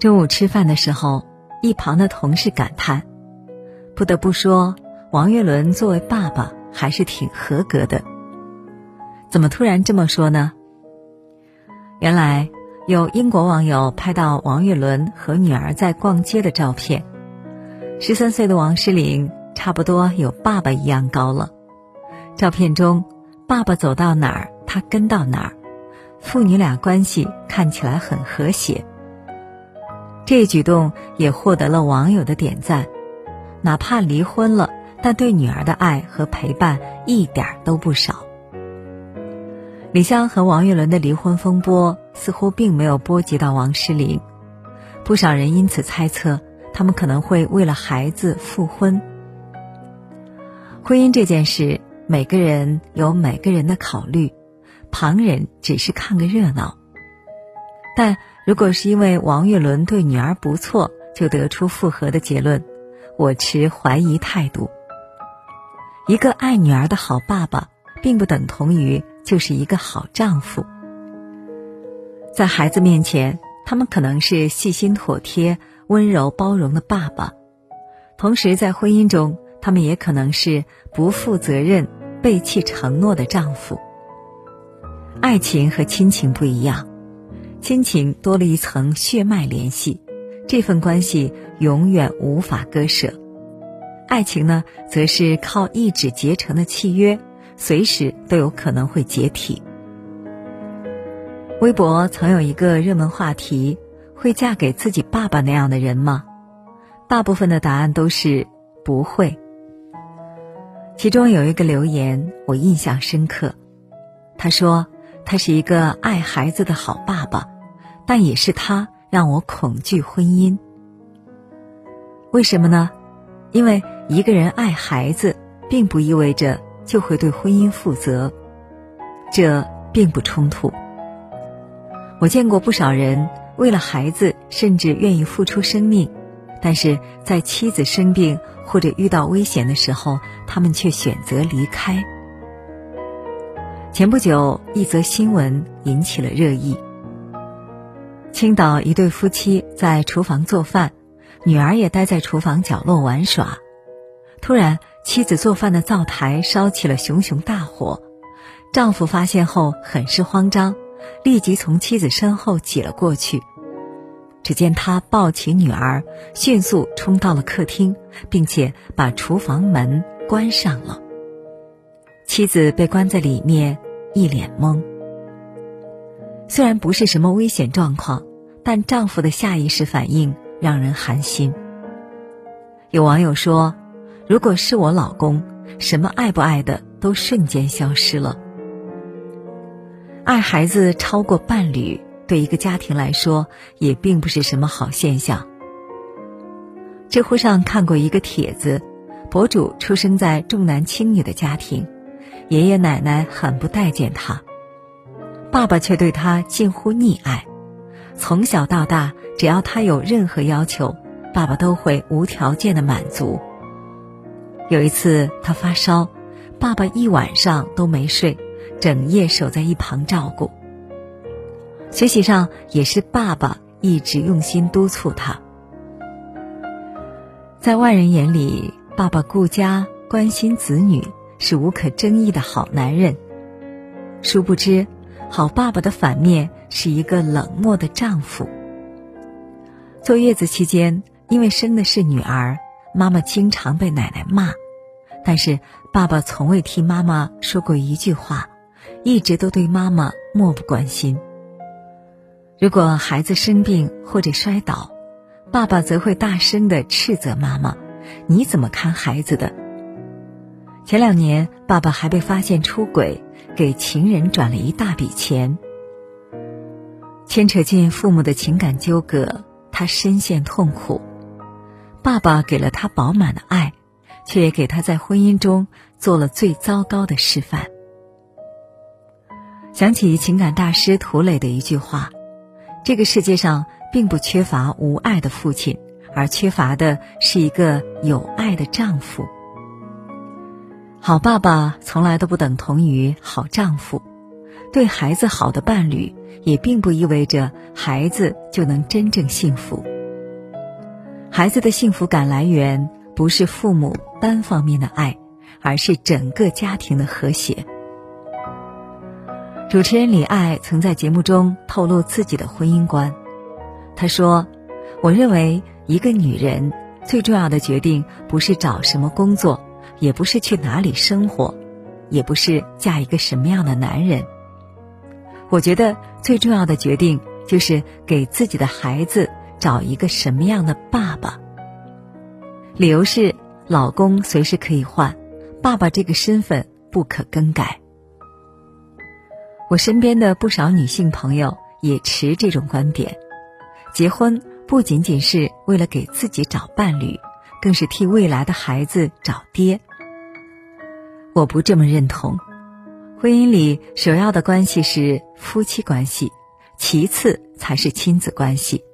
中午吃饭的时候，一旁的同事感叹：“不得不说，王岳伦作为爸爸还是挺合格的。”怎么突然这么说呢？原来有英国网友拍到王岳伦和女儿在逛街的照片。十三岁的王诗龄差不多有爸爸一样高了。照片中，爸爸走到哪儿，他跟到哪儿，父女俩关系看起来很和谐。这一举动也获得了网友的点赞。哪怕离婚了，但对女儿的爱和陪伴一点都不少。李湘和王岳伦的离婚风波似乎并没有波及到王诗龄，不少人因此猜测他们可能会为了孩子复婚。婚姻这件事，每个人有每个人的考虑，旁人只是看个热闹。但如果是因为王岳伦对女儿不错就得出复合的结论，我持怀疑态度。一个爱女儿的好爸爸，并不等同于。就是一个好丈夫，在孩子面前，他们可能是细心妥帖、温柔包容的爸爸；同时，在婚姻中，他们也可能是不负责任、背弃承诺的丈夫。爱情和亲情不一样，亲情多了一层血脉联系，这份关系永远无法割舍；爱情呢，则是靠一纸结成的契约。随时都有可能会解体。微博曾有一个热门话题：会嫁给自己爸爸那样的人吗？大部分的答案都是不会。其中有一个留言我印象深刻，他说他是一个爱孩子的好爸爸，但也是他让我恐惧婚姻。为什么呢？因为一个人爱孩子，并不意味着。就会对婚姻负责，这并不冲突。我见过不少人为了孩子，甚至愿意付出生命，但是在妻子生病或者遇到危险的时候，他们却选择离开。前不久，一则新闻引起了热议：青岛一对夫妻在厨房做饭，女儿也待在厨房角落玩耍，突然。妻子做饭的灶台烧起了熊熊大火，丈夫发现后很是慌张，立即从妻子身后挤了过去。只见他抱起女儿，迅速冲到了客厅，并且把厨房门关上了。妻子被关在里面，一脸懵。虽然不是什么危险状况，但丈夫的下意识反应让人寒心。有网友说。如果是我老公，什么爱不爱的都瞬间消失了。爱孩子超过伴侣，对一个家庭来说也并不是什么好现象。知乎上看过一个帖子，博主出生在重男轻女的家庭，爷爷奶奶很不待见他，爸爸却对他近乎溺爱，从小到大，只要他有任何要求，爸爸都会无条件的满足。有一次，他发烧，爸爸一晚上都没睡，整夜守在一旁照顾。学习上也是爸爸一直用心督促他。在外人眼里，爸爸顾家、关心子女，是无可争议的好男人。殊不知，好爸爸的反面是一个冷漠的丈夫。坐月子期间，因为生的是女儿。妈妈经常被奶奶骂，但是爸爸从未替妈妈说过一句话，一直都对妈妈漠不关心。如果孩子生病或者摔倒，爸爸则会大声的斥责妈妈：“你怎么看孩子的？”前两年，爸爸还被发现出轨，给情人转了一大笔钱，牵扯进父母的情感纠葛，他深陷痛苦。爸爸给了他饱满的爱，却也给他在婚姻中做了最糟糕的示范。想起情感大师涂磊的一句话：“这个世界上并不缺乏无爱的父亲，而缺乏的是一个有爱的丈夫。”好爸爸从来都不等同于好丈夫，对孩子好的伴侣，也并不意味着孩子就能真正幸福。孩子的幸福感来源不是父母单方面的爱，而是整个家庭的和谐。主持人李艾曾在节目中透露自己的婚姻观，他说：“我认为一个女人最重要的决定不是找什么工作，也不是去哪里生活，也不是嫁一个什么样的男人。我觉得最重要的决定就是给自己的孩子找一个什么样的爸爸。理由是，老公随时可以换，爸爸这个身份不可更改。”我身边的不少女性朋友也持这种观点，结婚不仅仅是为了给自己找伴侣，更是替未来的孩子找爹。我不这么认同，婚姻里首要的关系是夫妻关系，其次才是亲子关系。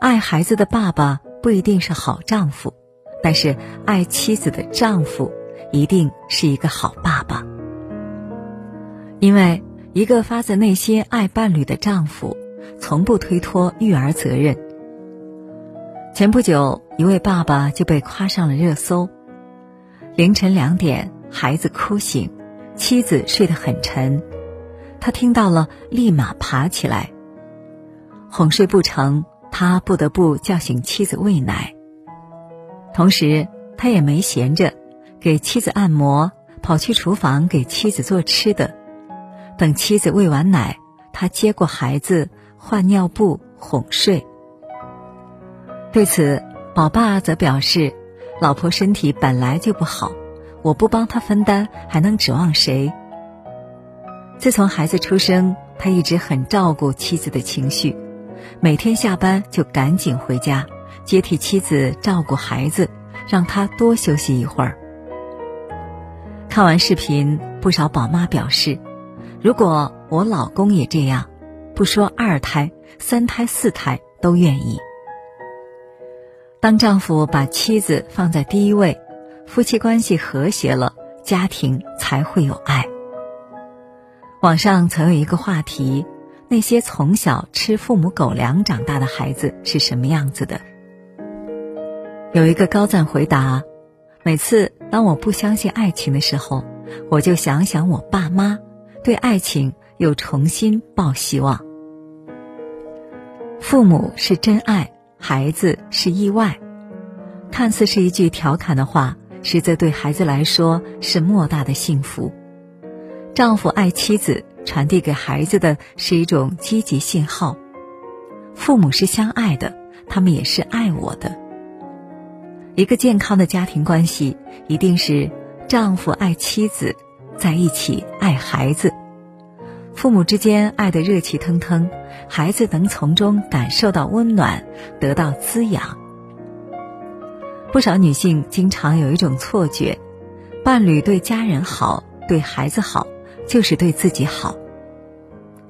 爱孩子的爸爸不一定是好丈夫，但是爱妻子的丈夫一定是一个好爸爸，因为。一个发自内心爱伴侣的丈夫，从不推脱育儿责任。前不久，一位爸爸就被夸上了热搜。凌晨两点，孩子哭醒，妻子睡得很沉，他听到了，立马爬起来。哄睡不成，他不得不叫醒妻子喂奶。同时，他也没闲着，给妻子按摩，跑去厨房给妻子做吃的。等妻子喂完奶，他接过孩子换尿布哄睡。对此，宝爸则表示：“老婆身体本来就不好，我不帮他分担，还能指望谁？”自从孩子出生，他一直很照顾妻子的情绪，每天下班就赶紧回家接替妻子照顾孩子，让她多休息一会儿。看完视频，不少宝妈表示。如果我老公也这样，不说二胎、三胎、四胎都愿意。当丈夫把妻子放在第一位，夫妻关系和谐了，家庭才会有爱。网上曾有一个话题：那些从小吃父母狗粮长大的孩子是什么样子的？有一个高赞回答：每次当我不相信爱情的时候，我就想想我爸妈。对爱情又重新抱希望。父母是真爱，孩子是意外。看似是一句调侃的话，实则对孩子来说是莫大的幸福。丈夫爱妻子，传递给孩子的是一种积极信号。父母是相爱的，他们也是爱我的。一个健康的家庭关系，一定是丈夫爱妻子。在一起爱孩子，父母之间爱得热气腾腾，孩子能从中感受到温暖，得到滋养。不少女性经常有一种错觉，伴侣对家人好，对孩子好，就是对自己好。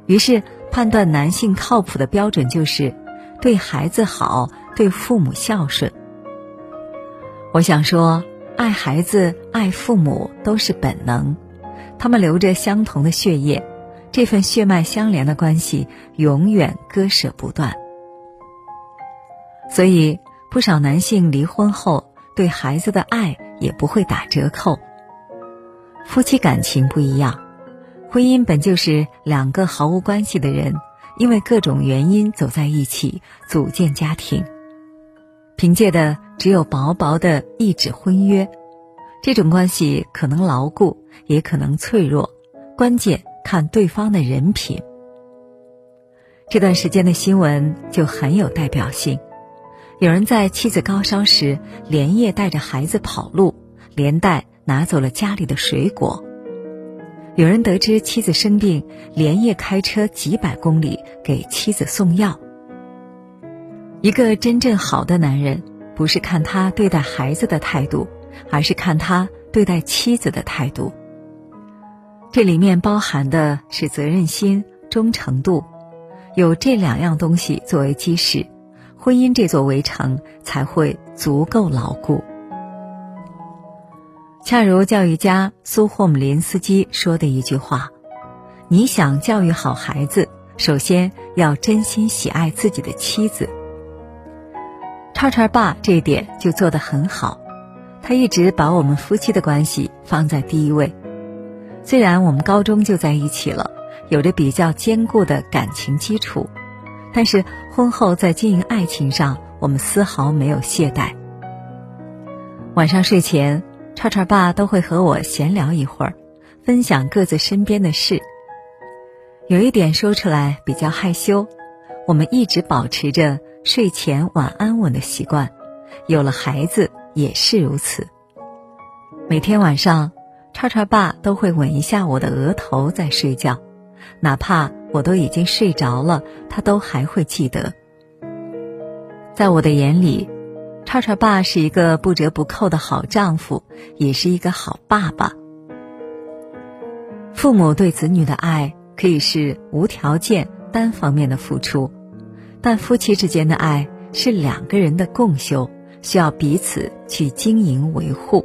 于是判断男性靠谱的标准就是对孩子好，对父母孝顺。我想说，爱孩子、爱父母都是本能。他们流着相同的血液，这份血脉相连的关系永远割舍不断。所以，不少男性离婚后对孩子的爱也不会打折扣。夫妻感情不一样，婚姻本就是两个毫无关系的人，因为各种原因走在一起，组建家庭，凭借的只有薄薄的一纸婚约。这种关系可能牢固，也可能脆弱，关键看对方的人品。这段时间的新闻就很有代表性：有人在妻子高烧时连夜带着孩子跑路，连带拿走了家里的水果；有人得知妻子生病，连夜开车几百公里给妻子送药。一个真正好的男人，不是看他对待孩子的态度。而是看他对待妻子的态度。这里面包含的是责任心、忠诚度，有这两样东西作为基石，婚姻这座围城才会足够牢固。恰如教育家苏霍姆林斯基说的一句话：“你想教育好孩子，首先要真心喜爱自己的妻子。叉叉爸这一点就做得很好，他一直把我们夫妻的关系放在第一位。虽然我们高中就在一起了，有着比较坚固的感情基础，但是婚后在经营爱情上，我们丝毫没有懈怠。晚上睡前，串串爸都会和我闲聊一会儿，分享各自身边的事。有一点说出来比较害羞，我们一直保持着睡前晚安吻的习惯，有了孩子也是如此。每天晚上，串串爸都会吻一下我的额头再睡觉，哪怕我都已经睡着了，他都还会记得。在我的眼里。叉叉爸是一个不折不扣的好丈夫，也是一个好爸爸。父母对子女的爱可以是无条件、单方面的付出，但夫妻之间的爱是两个人的共修，需要彼此去经营维护。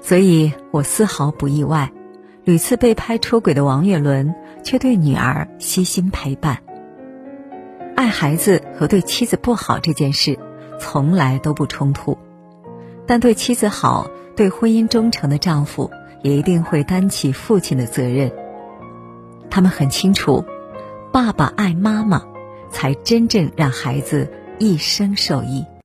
所以我丝毫不意外，屡次被拍出轨的王岳伦却对女儿悉心陪伴。爱孩子和对妻子不好这件事，从来都不冲突，但对妻子好、对婚姻忠诚的丈夫，也一定会担起父亲的责任。他们很清楚，爸爸爱妈妈，才真正让孩子一生受益。